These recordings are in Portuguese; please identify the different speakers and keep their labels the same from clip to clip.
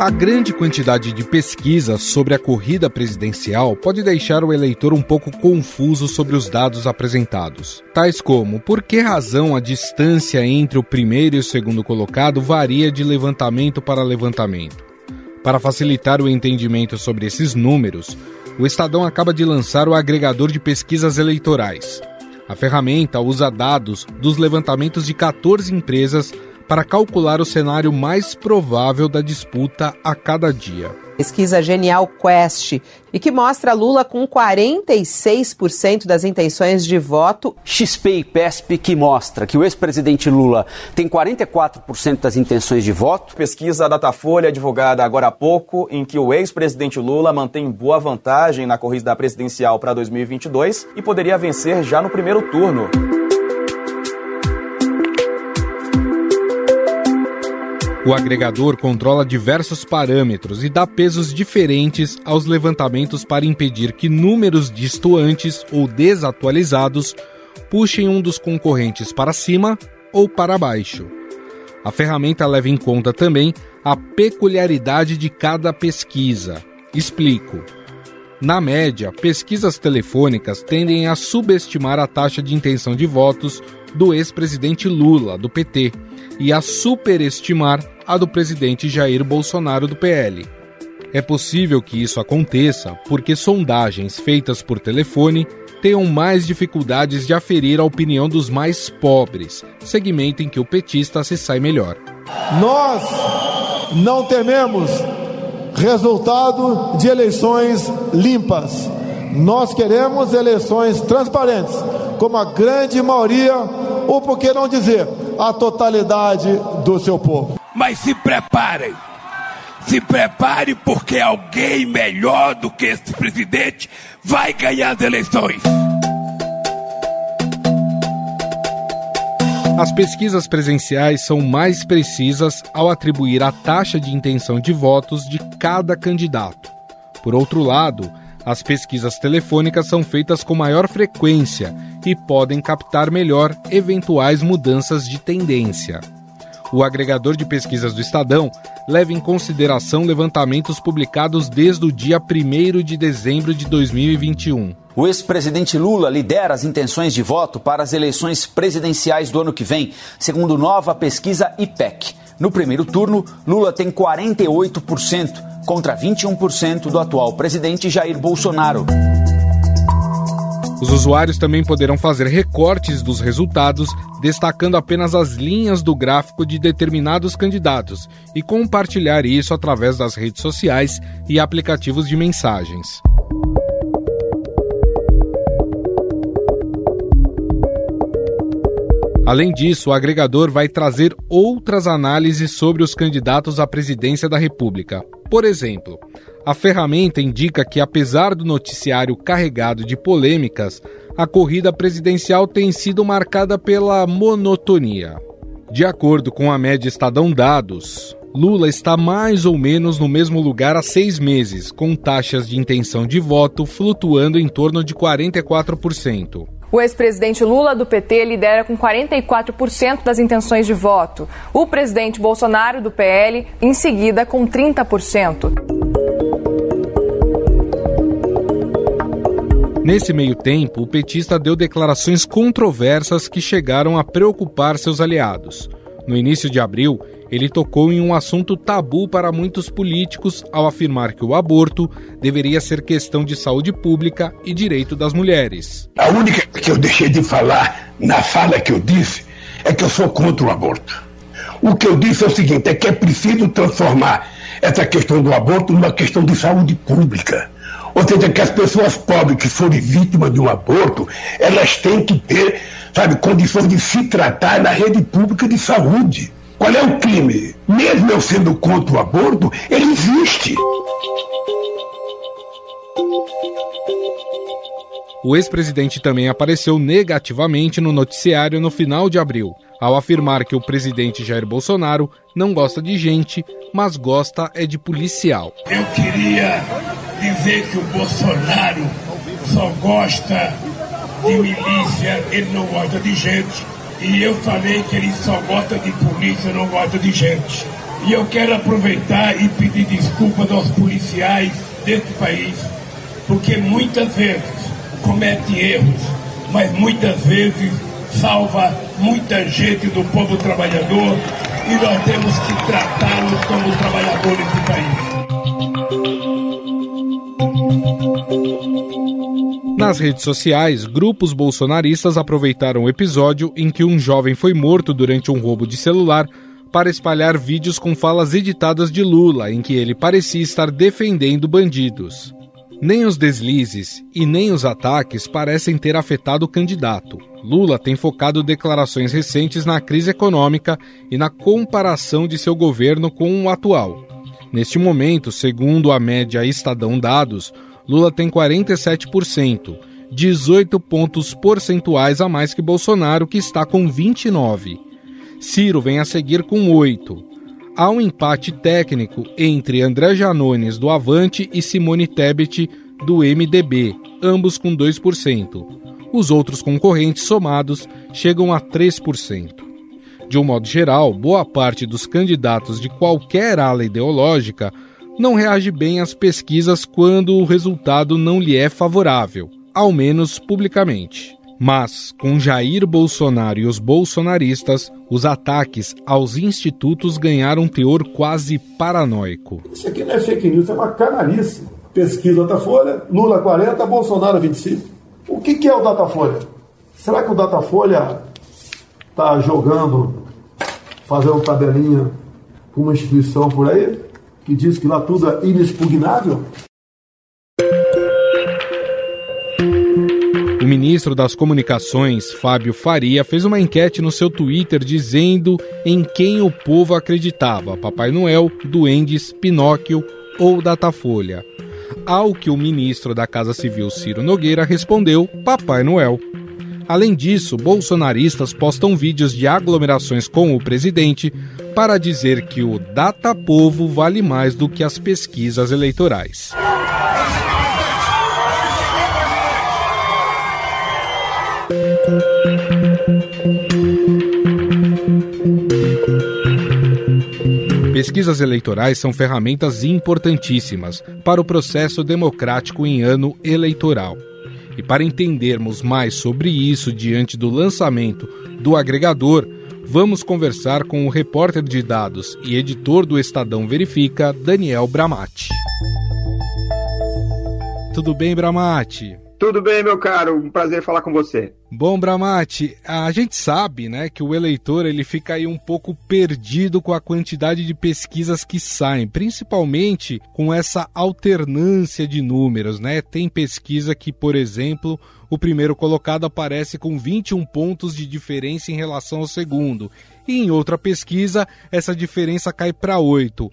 Speaker 1: A grande quantidade de pesquisas sobre a corrida presidencial pode deixar o eleitor um pouco confuso sobre os dados apresentados, tais como por que razão a distância entre o primeiro e o segundo colocado varia de levantamento para levantamento. Para facilitar o entendimento sobre esses números, o Estadão acaba de lançar o agregador de pesquisas eleitorais. A ferramenta usa dados dos levantamentos de 14 empresas para calcular o cenário mais provável da disputa a cada dia.
Speaker 2: Pesquisa Genial Quest e que mostra Lula com 46% das intenções de voto.
Speaker 3: XP e PESP que mostra que o ex-presidente Lula tem 44% das intenções de voto.
Speaker 4: Pesquisa Datafolha divulgada agora há pouco, em que o ex-presidente Lula mantém boa vantagem na corrida presidencial para 2022 e poderia vencer já no primeiro turno.
Speaker 1: O agregador controla diversos parâmetros e dá pesos diferentes aos levantamentos para impedir que números distoantes ou desatualizados puxem um dos concorrentes para cima ou para baixo. A ferramenta leva em conta também a peculiaridade de cada pesquisa. Explico. Na média, pesquisas telefônicas tendem a subestimar a taxa de intenção de votos do ex-presidente Lula, do PT, e a superestimar a do presidente Jair Bolsonaro, do PL. É possível que isso aconteça porque sondagens feitas por telefone tenham mais dificuldades de aferir a opinião dos mais pobres, segmento em que o petista se sai melhor.
Speaker 5: Nós não tememos resultado de eleições limpas. Nós queremos eleições transparentes, como a grande maioria, ou por que não dizer, a totalidade do seu povo.
Speaker 6: Mas se preparem. Se prepare porque alguém melhor do que esse presidente vai ganhar as eleições.
Speaker 1: As pesquisas presenciais são mais precisas ao atribuir a taxa de intenção de votos de cada candidato. Por outro lado, as pesquisas telefônicas são feitas com maior frequência e podem captar melhor eventuais mudanças de tendência. O agregador de pesquisas do Estadão leva em consideração levantamentos publicados desde o dia 1 de dezembro de 2021.
Speaker 3: O ex-presidente Lula lidera as intenções de voto para as eleições presidenciais do ano que vem, segundo nova pesquisa IPEC. No primeiro turno, Lula tem 48% contra 21% do atual presidente Jair Bolsonaro.
Speaker 1: Os usuários também poderão fazer recortes dos resultados, destacando apenas as linhas do gráfico de determinados candidatos e compartilhar isso através das redes sociais e aplicativos de mensagens. Além disso, o agregador vai trazer outras análises sobre os candidatos à presidência da República. Por exemplo, a ferramenta indica que, apesar do noticiário carregado de polêmicas, a corrida presidencial tem sido marcada pela monotonia. De acordo com a média Estadão Dados, Lula está mais ou menos no mesmo lugar há seis meses, com taxas de intenção de voto flutuando em torno de 44%.
Speaker 7: O ex-presidente Lula do PT lidera com 44% das intenções de voto. O presidente Bolsonaro do PL, em seguida, com 30%.
Speaker 1: Nesse meio tempo, o petista deu declarações controversas que chegaram a preocupar seus aliados. No início de abril, ele tocou em um assunto tabu para muitos políticos ao afirmar que o aborto deveria ser questão de saúde pública e direito das mulheres.
Speaker 8: A única que eu deixei de falar na fala que eu disse é que eu sou contra o aborto. O que eu disse é o seguinte: é que é preciso transformar essa questão do aborto numa questão de saúde pública. Ou seja, que as pessoas pobres que forem vítimas de um aborto, elas têm que ter, sabe, condições de se tratar na rede pública de saúde. Qual é o crime? Mesmo eu sendo contra o aborto, ele existe.
Speaker 1: O ex-presidente também apareceu negativamente no noticiário no final de abril, ao afirmar que o presidente Jair Bolsonaro não gosta de gente, mas gosta é de policial.
Speaker 6: Eu queria dizer que o Bolsonaro só gosta de milícia, ele não gosta de gente. E eu falei que ele só gosta de polícia, não gosta de gente. E eu quero aproveitar e pedir desculpas aos policiais deste país, porque muitas vezes comete erros, mas muitas vezes salva muita gente do povo trabalhador e nós temos que tratá-los como trabalhadores do país.
Speaker 1: Nas redes sociais, grupos bolsonaristas aproveitaram o episódio em que um jovem foi morto durante um roubo de celular para espalhar vídeos com falas editadas de Lula em que ele parecia estar defendendo bandidos. Nem os deslizes e nem os ataques parecem ter afetado o candidato. Lula tem focado declarações recentes na crise econômica e na comparação de seu governo com o atual. Neste momento, segundo a média Estadão Dados, Lula tem 47%, 18 pontos percentuais a mais que Bolsonaro, que está com 29. Ciro vem a seguir com 8. Há um empate técnico entre André Janones do Avante e Simone Tebet do MDB, ambos com 2%. Os outros concorrentes somados chegam a 3%. De um modo geral, boa parte dos candidatos de qualquer ala ideológica não reage bem às pesquisas quando o resultado não lhe é favorável, ao menos publicamente. Mas, com Jair Bolsonaro e os bolsonaristas, os ataques aos institutos ganharam um teor quase paranoico.
Speaker 5: Isso aqui não é fake news, é uma canalice. Pesquisa Datafolha, Lula 40, Bolsonaro 25. O que, que é o Datafolha? Será que o Datafolha está jogando, fazendo tabelinha com uma instituição por aí? Que diz que lá tudo é inexpugnável?
Speaker 1: O ministro das Comunicações, Fábio Faria, fez uma enquete no seu Twitter dizendo em quem o povo acreditava: Papai Noel, Duendes, Pinóquio ou Datafolha. Ao que o ministro da Casa Civil, Ciro Nogueira, respondeu: Papai Noel. Além disso, bolsonaristas postam vídeos de aglomerações com o presidente para dizer que o Data Povo vale mais do que as pesquisas eleitorais. Pesquisas eleitorais são ferramentas importantíssimas para o processo democrático em ano eleitoral. E para entendermos mais sobre isso diante do lançamento do agregador, vamos conversar com o repórter de dados e editor do Estadão Verifica, Daniel Bramati. Tudo bem, Bramati?
Speaker 9: Tudo bem, meu caro. Um prazer falar com você.
Speaker 1: Bom, Bramati, a gente sabe, né, que o eleitor ele fica aí um pouco perdido com a quantidade de pesquisas que saem, principalmente com essa alternância de números, né? Tem pesquisa que, por exemplo, o primeiro colocado aparece com 21 pontos de diferença em relação ao segundo, e em outra pesquisa essa diferença cai para 8.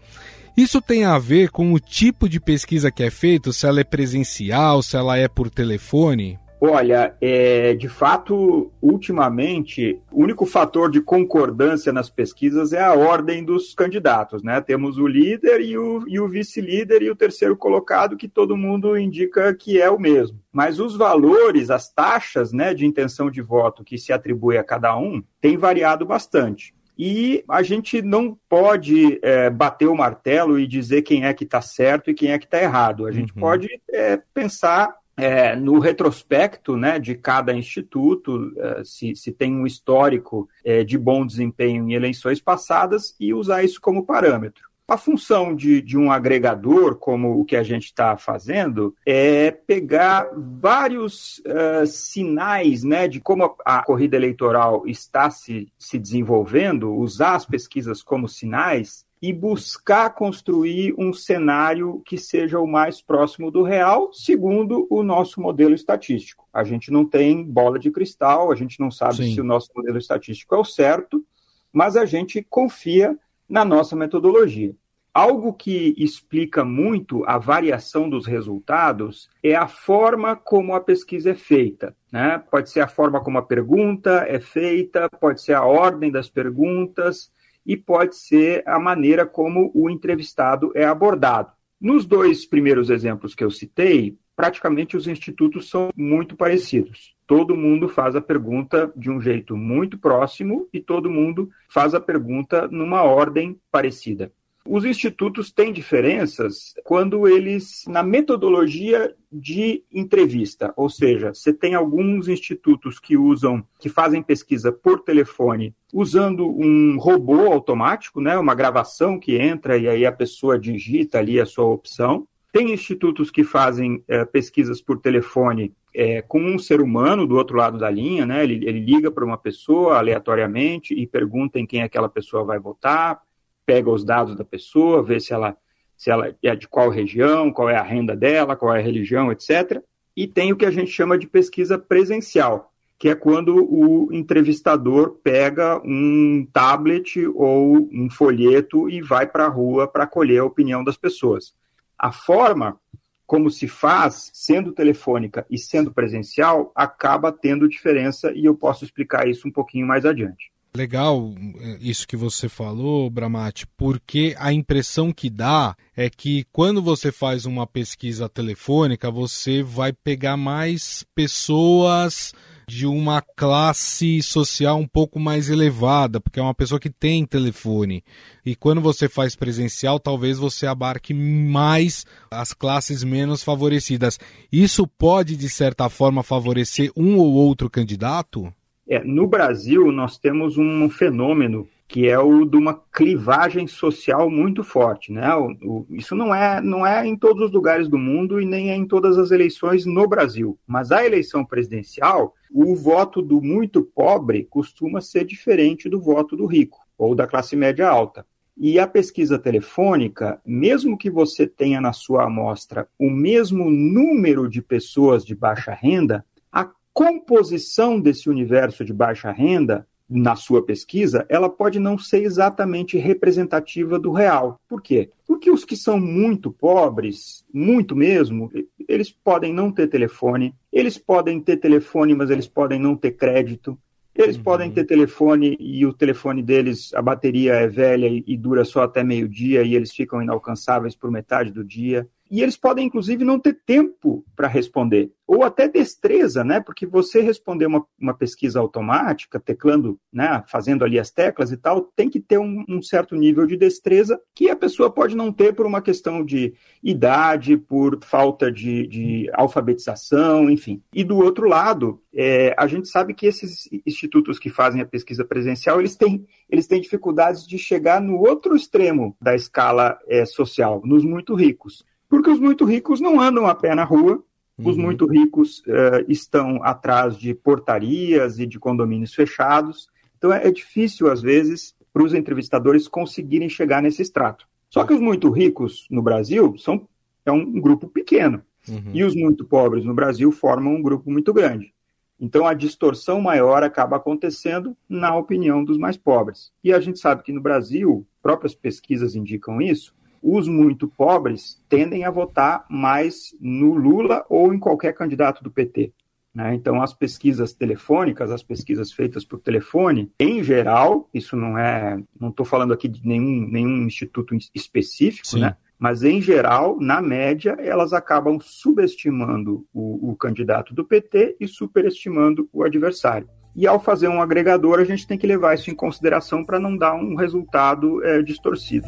Speaker 1: Isso tem a ver com o tipo de pesquisa que é feito, se ela é presencial, se ela é por telefone?
Speaker 9: Olha, é, de fato, ultimamente, o único fator de concordância nas pesquisas é a ordem dos candidatos, né? Temos o líder e o, e o vice-líder e o terceiro colocado, que todo mundo indica que é o mesmo. Mas os valores, as taxas né, de intenção de voto que se atribui a cada um, têm variado bastante. E a gente não pode é, bater o martelo e dizer quem é que está certo e quem é que está errado. A gente uhum. pode é, pensar é, no retrospecto né, de cada instituto, é, se, se tem um histórico é, de bom desempenho em eleições passadas e usar isso como parâmetro. A função de, de um agregador, como o que a gente está fazendo, é pegar vários uh, sinais né, de como a, a, corrida eleitoral está se, se desenvolvendo, usar as pesquisas como sinais e buscar construir um cenário que seja o mais próximo do real, segundo o nosso modelo estatístico. A gente não tem bola de cristal, a gente não sabe Sim. se o nosso modelo estatístico é o certo, mas a gente confia na nossa metodologia. Algo que explica muito a variação dos resultados é a forma como a pesquisa é feita. Né? Pode ser a forma como a pergunta é feita, pode ser a ordem das perguntas e pode ser a maneira como o entrevistado é abordado. Nos dois primeiros exemplos que eu citei, praticamente os institutos são muito parecidos todo mundo faz a pergunta de um jeito muito próximo e todo mundo faz a pergunta numa ordem parecida. Os institutos têm diferenças quando eles, na metodologia de entrevista, ou seja, você tem alguns institutos que usam, que fazem pesquisa por telefone, usando um robô automático, né, uma gravação que entra e aí a pessoa digita ali a sua opção. Tem institutos que fazem é, pesquisas por telefone é, com um ser humano do outro lado da linha, né? Ele, ele liga para uma pessoa aleatoriamente e pergunta em quem aquela pessoa vai votar, pega os dados da pessoa, vê se ela, se ela é de qual região, qual é a renda dela, qual é a religião, etc. E tem o que a gente chama de pesquisa presencial, que é quando o entrevistador pega um tablet ou um folheto e vai para a rua para colher a opinião das pessoas. A forma como se faz, sendo telefônica e sendo presencial, acaba tendo diferença e eu posso explicar isso um pouquinho mais adiante.
Speaker 1: Legal eh, isso que você falou, Bramati, porque a impressão que dá é que quando você faz uma pesquisa telefônica, você vai pegar mais pessoas de uma classe social um pouco mais elevada, porque é uma pessoa que tem telefone. E quando você faz presencial, talvez você abarque mais as classes menos favorecidas. Isso pode, de certa forma, favorecer um ou outro candidato?
Speaker 9: É, no Brasil, nós temos um fenômeno que é o de uma clivagem social muito forte, né? O, o, isso não é, não é em todos os lugares do mundo e nem é em todas as eleições no Brasil. Mas a eleição presidencial, o voto do muito pobre costuma ser diferente do voto do rico ou da classe média alta. E a pesquisa telefônica, mesmo que você tenha na sua amostra o mesmo número de pessoas de baixa renda, a composição desse universo de baixa renda na sua pesquisa, ela pode não ser exatamente representativa do real. Por quê? Porque os que são muito pobres, muito mesmo, eles podem não ter telefone, eles podem ter telefone, mas eles podem não ter crédito, eles uhum. podem ter telefone e o telefone deles, a bateria é velha e, e dura só até meio-dia e eles ficam inalcançáveis por metade do dia. E eles podem, inclusive, não ter tempo para responder, ou até destreza, né? Porque você responder uma, uma pesquisa automática, teclando, né? Fazendo ali as teclas e tal, tem que ter um, um, certo nível de destreza que a pessoa pode não ter por uma questão de idade, por falta de, de alfabetização, enfim. E do outro lado, é, a gente sabe que esses institutos que fazem a pesquisa presencial, eles têm, eles têm dificuldades de chegar no outro extremo da escala é, social, nos muito ricos. Porque os muito ricos não andam a pé na rua, uhum. os muito ricos uh, estão atrás de portarias e de condomínios fechados. Então é, é difícil, às vezes, para os entrevistadores conseguirem chegar nesse extrato. Só que os muito ricos no Brasil são é um grupo pequeno. Uhum. E os muito pobres no Brasil formam um grupo muito grande. Então a distorção maior acaba acontecendo na opinião dos mais pobres. E a gente sabe que no Brasil, próprias pesquisas indicam isso, os muito pobres tendem a votar mais no Lula ou em qualquer candidato do PT. Né? Então, as pesquisas telefônicas, as pesquisas feitas por telefone, em geral, isso não é, não estou falando aqui de nenhum, nenhum instituto específico, Sim. né? mas em geral, na média, elas acabam subestimando o, o candidato do PT e superestimando o adversário. E ao fazer um agregador, a gente tem que levar isso em consideração para não dar um resultado é, distorcido.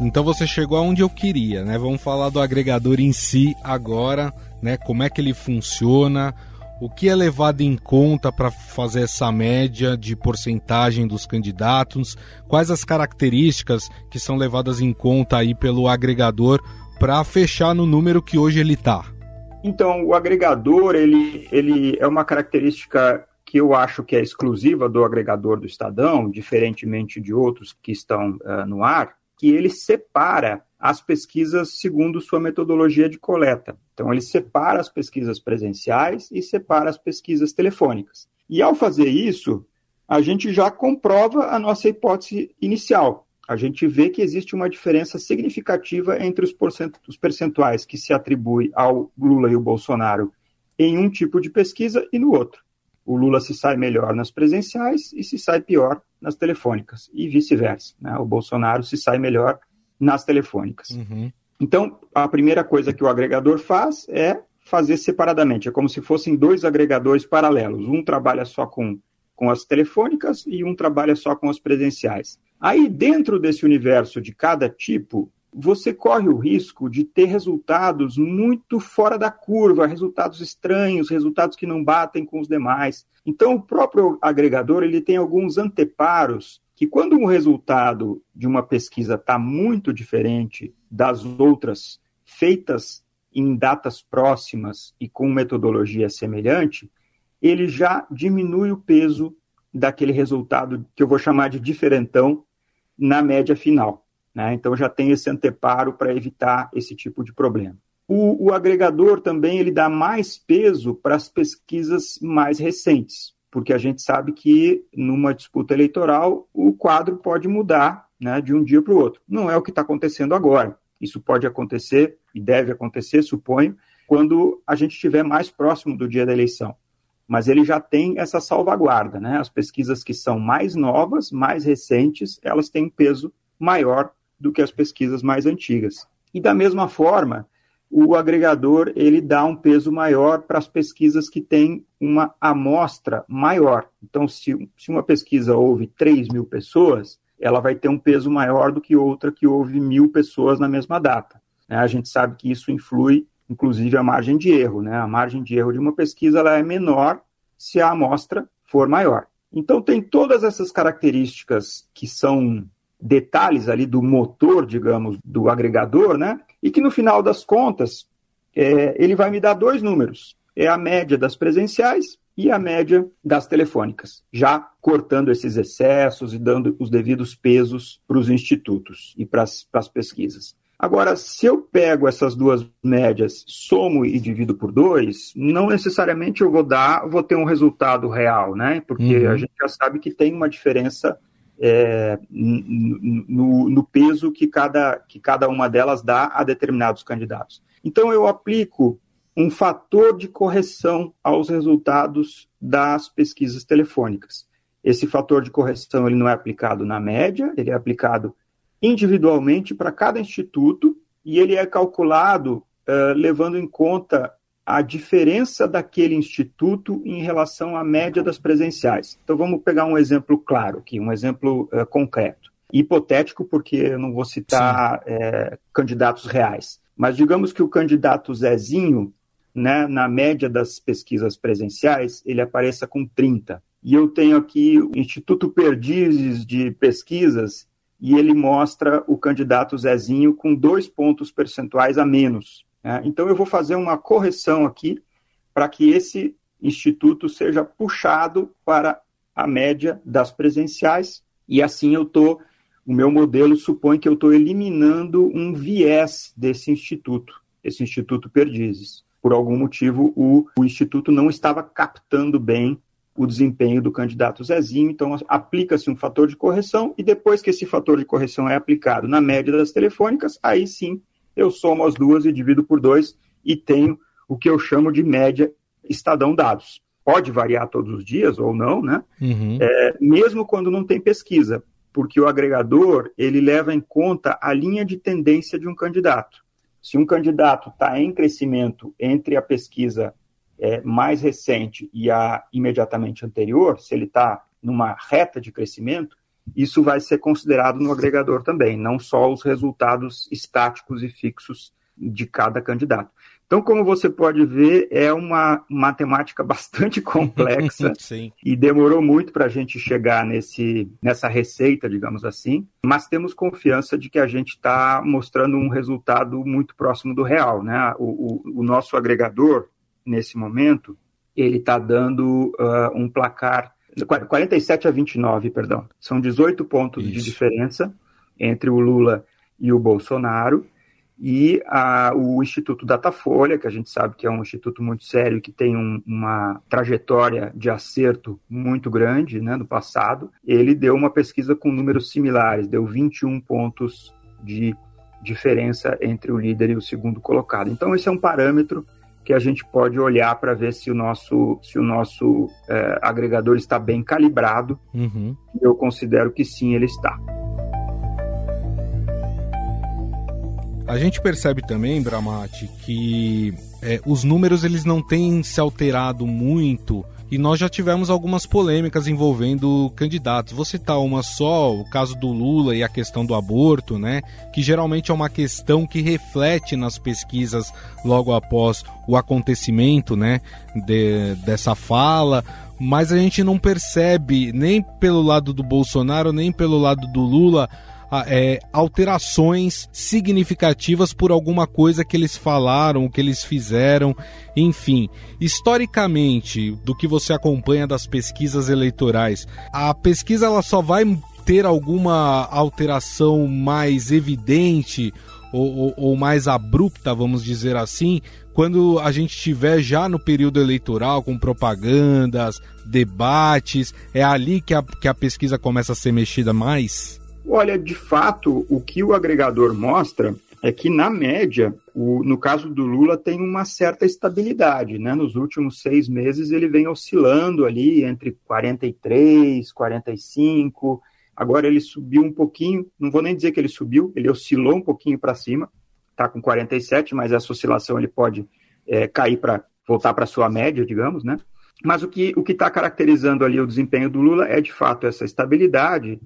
Speaker 1: Então você chegou aonde eu queria, né? Vamos falar do agregador em si agora, né? Como é que ele funciona, o que é levado em conta para fazer essa média de porcentagem dos candidatos, quais as características que são levadas em conta aí pelo agregador para fechar no número que hoje ele está.
Speaker 9: Então, o agregador, ele, ele é uma característica que eu acho que é exclusiva do agregador do Estadão, diferentemente de outros que estão uh, no ar, que ele separa as pesquisas segundo sua metodologia de coleta. Então, ele separa as pesquisas presenciais e separa as pesquisas telefônicas. E ao fazer isso, a gente já comprova a nossa hipótese inicial. A gente vê que existe uma diferença significativa entre os percentuais que se atribui ao Lula e o Bolsonaro em um tipo de pesquisa e no outro. O Lula se sai melhor nas presenciais e se sai pior nas telefônicas, e vice-versa. Né? O Bolsonaro se sai melhor nas telefônicas. Uhum. Então, a primeira coisa que o agregador faz é fazer separadamente. É como se fossem dois agregadores paralelos. Um trabalha só com, com as telefônicas e um trabalha só com as presenciais. Aí, dentro desse universo de cada tipo, você corre o risco de ter resultados muito fora da curva, resultados estranhos, resultados que não batem com os demais. Então, o próprio agregador ele tem alguns anteparos que, quando um resultado de uma pesquisa está muito diferente das outras feitas em datas próximas e com metodologia semelhante, ele já diminui o peso daquele resultado que eu vou chamar de diferentão na média final. Né? Então já tem esse anteparo para evitar esse tipo de problema. O, o, agregador também ele dá mais peso para as pesquisas mais recentes, porque a gente sabe que numa disputa eleitoral o quadro pode mudar né, de um dia para o outro. Não é o que está acontecendo agora. Isso pode acontecer e deve acontecer, suponho, quando a gente estiver mais próximo do dia da eleição. Mas ele já tem essa salvaguarda, né? As pesquisas que são mais novas, mais recentes, elas têm um peso maior do que as pesquisas mais antigas. E da mesma forma, o agregador ele dá um peso maior para as pesquisas que têm uma amostra maior. Então, se, se uma pesquisa houve 3 mil pessoas, ela vai ter um peso maior do que outra que houve mil pessoas na mesma data. Né? A gente sabe que isso influi, inclusive, a margem de erro. Né? A margem de erro de uma pesquisa ela é menor se a amostra for maior. Então, tem todas essas características que são detalhes ali do motor, digamos, do agregador, né? E que no final das contas, é, ele vai me dar dois números: é a média das presenciais e a média das telefônicas, já cortando esses excessos e dando os devidos pesos para os institutos e para as pesquisas. Agora, se eu pego essas duas médias, somo e divido por dois, não necessariamente eu vou dar, vou ter um resultado real, né? Porque uhum. a gente já sabe que tem uma diferença é, no, no, peso que cada, que cada uma delas dá a determinados candidatos. Então, eu aplico um fator de correção aos resultados das pesquisas telefônicas. Esse fator de correção ele não é aplicado na média, ele é aplicado individualmente para cada instituto e ele é calculado uh, levando em conta a diferença daquele instituto em relação à média das presenciais. Então vamos pegar um exemplo claro aqui, um exemplo uh, concreto. Hipotético, porque eu não vou citar é, candidatos reais. Mas digamos que o candidato Zezinho, né, na média das pesquisas presenciais, ele apareça com 30. E eu tenho aqui o Instituto Perdizes de Pesquisas, e ele mostra o candidato Zezinho com dois pontos percentuais a menos. Né? Então, eu vou fazer uma correção aqui para que esse instituto seja puxado para a média das presenciais, e assim eu estou, o meu modelo supõe que eu estou eliminando um viés desse instituto, esse Instituto Perdizes. Por algum motivo, o, o instituto não estava captando bem o desempenho do candidato Zezinho, então aplica-se um fator de correção, e depois que esse fator de correção é aplicado na média das telefônicas, aí sim eu somo as duas e divido por dois e tenho o que eu chamo de média Estadão Dados. Pode variar todos os dias ou não, né? Uhum. É, mesmo quando não tem pesquisa, porque o agregador ele leva em conta a linha de tendência de um candidato. Se um candidato está em crescimento entre a pesquisa é, mais recente e a imediatamente anterior, se ele está numa reta de crescimento, isso vai ser considerado no agregador também, não só os resultados estáticos e fixos de cada candidato. Então, como você pode ver, é uma matemática bastante complexa e demorou muito para a gente chegar nesse, nessa receita, digamos assim, mas temos confiança de que a gente está mostrando um resultado muito próximo do real. Né? O, o, o nosso agregador, nesse momento, ele está dando uh, um placar 47 a 29, perdão. São 18 pontos Isso. de diferença entre o Lula e o Bolsonaro. E a, o Instituto Datafolha, que a gente sabe que é um instituto muito sério, que tem um, uma trajetória de acerto muito grande né, no passado, ele deu uma pesquisa com números similares, deu 21 pontos de diferença entre o líder e o segundo colocado. Então, esse é um parâmetro que a gente pode olhar para ver se o nosso, se o nosso é, agregador está bem calibrado. Uhum. Eu considero que sim, ele está.
Speaker 1: A gente percebe também, Bramati, que é, os números eles não têm se alterado muito e nós já tivemos algumas polêmicas envolvendo candidatos. Vou citar uma só, o caso do Lula e a questão do aborto, né? Que geralmente é uma questão que reflete nas pesquisas logo após o acontecimento, né? De, dessa fala mas a gente não percebe nem pelo lado do Bolsonaro, nem pelo lado do Lula. É, alterações significativas por alguma coisa que eles falaram, que eles fizeram, enfim. Historicamente, do que você acompanha das pesquisas eleitorais, a pesquisa ela só vai ter alguma alteração mais evidente ou, ou, ou mais abrupta, vamos dizer assim, quando a gente estiver já no período eleitoral, com propagandas, debates, é ali que a, que a pesquisa começa a ser mexida mais?
Speaker 9: Olha, de fato, o que o agregador mostra é que, na média, o, no caso do Lula, tem uma certa estabilidade. Né? Nos últimos seis meses, ele vem oscilando ali entre 43, 45. Agora ele subiu um pouquinho, não vou nem dizer que ele subiu, ele oscilou um pouquinho para cima está com 47, mas essa oscilação ele pode é, cair para voltar para sua média, digamos, né? Mas o que o está caracterizando ali o desempenho do Lula é de fato essa estabilidade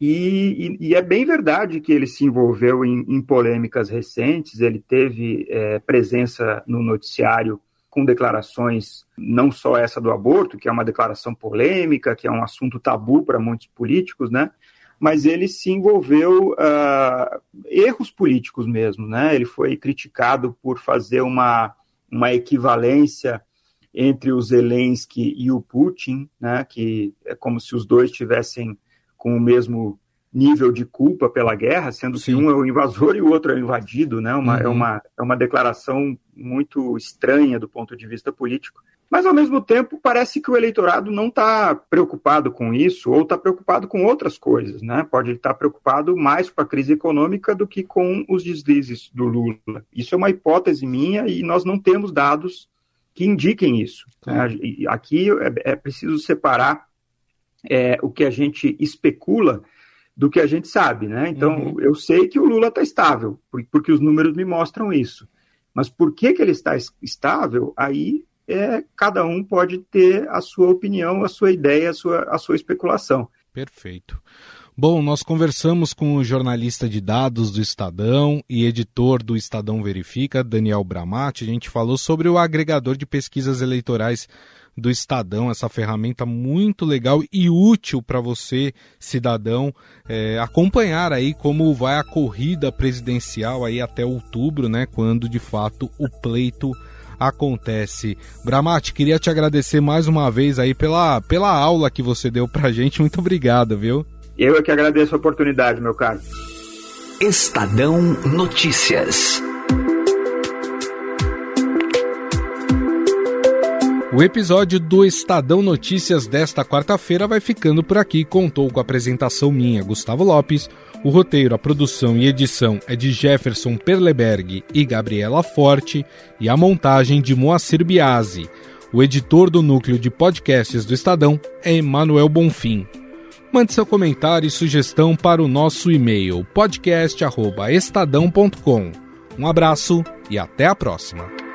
Speaker 9: e, e, e é bem verdade que ele se envolveu em, em polêmicas recentes. Ele teve é, presença no noticiário com declarações, não só essa do aborto, que é uma declaração polêmica, que é um assunto tabu para muitos políticos, né? mas ele se envolveu uh, erros políticos mesmo, né? Ele foi criticado por fazer uma, uma equivalência entre o Zelensky e o Putin, né? Que é como se os dois tivessem com o mesmo nível de culpa pela guerra, sendo Sim. que um é o invasor e o outro é o invadido, né? Uma, é uhum. É, uma, é uma declaração muito estranha do ponto de vista político. Mas, ao mesmo tempo, parece que o eleitorado não está preocupado com isso ou está preocupado com outras coisas. Né? Pode estar preocupado mais com a crise econômica do que com os deslizes do Lula. Isso é uma hipótese minha e nós não temos dados que indiquem isso. Né? Aqui é, é, preciso separar é, o que a gente especula do que a gente sabe. Né? Então, uhum. eu sei que o Lula está estável, porque os números me mostram isso. Mas por que, que ele está estável? Aí é, cada um pode ter a sua opinião, a sua ideia, a sua, a sua especulação.
Speaker 1: Perfeito. Bom, nós conversamos com o jornalista de dados do Estadão e editor do Estadão Verifica, Daniel Bramati. A gente falou sobre o agregador de pesquisas eleitorais do Estadão, essa ferramenta muito legal e útil para você, cidadão, é, acompanhar aí como vai a corrida presidencial aí até outubro, né? Quando de fato o pleito acontece. Bramati, queria te agradecer mais uma vez aí pela, pela aula que você deu pra gente. Muito obrigado, viu?
Speaker 9: Eu é que agradeço a oportunidade, meu caro.
Speaker 10: Estadão Notícias.
Speaker 1: O episódio do Estadão Notícias desta quarta-feira vai ficando por aqui. Contou com a apresentação minha, Gustavo Lopes. O roteiro, a produção e edição é de Jefferson Perleberg e Gabriela Forte. E a montagem de Moacir Biasi. O editor do núcleo de podcasts do Estadão é Emanuel Bonfim. Mande seu comentário e sugestão para o nosso e-mail podcast.estadão.com. Um abraço e até a próxima.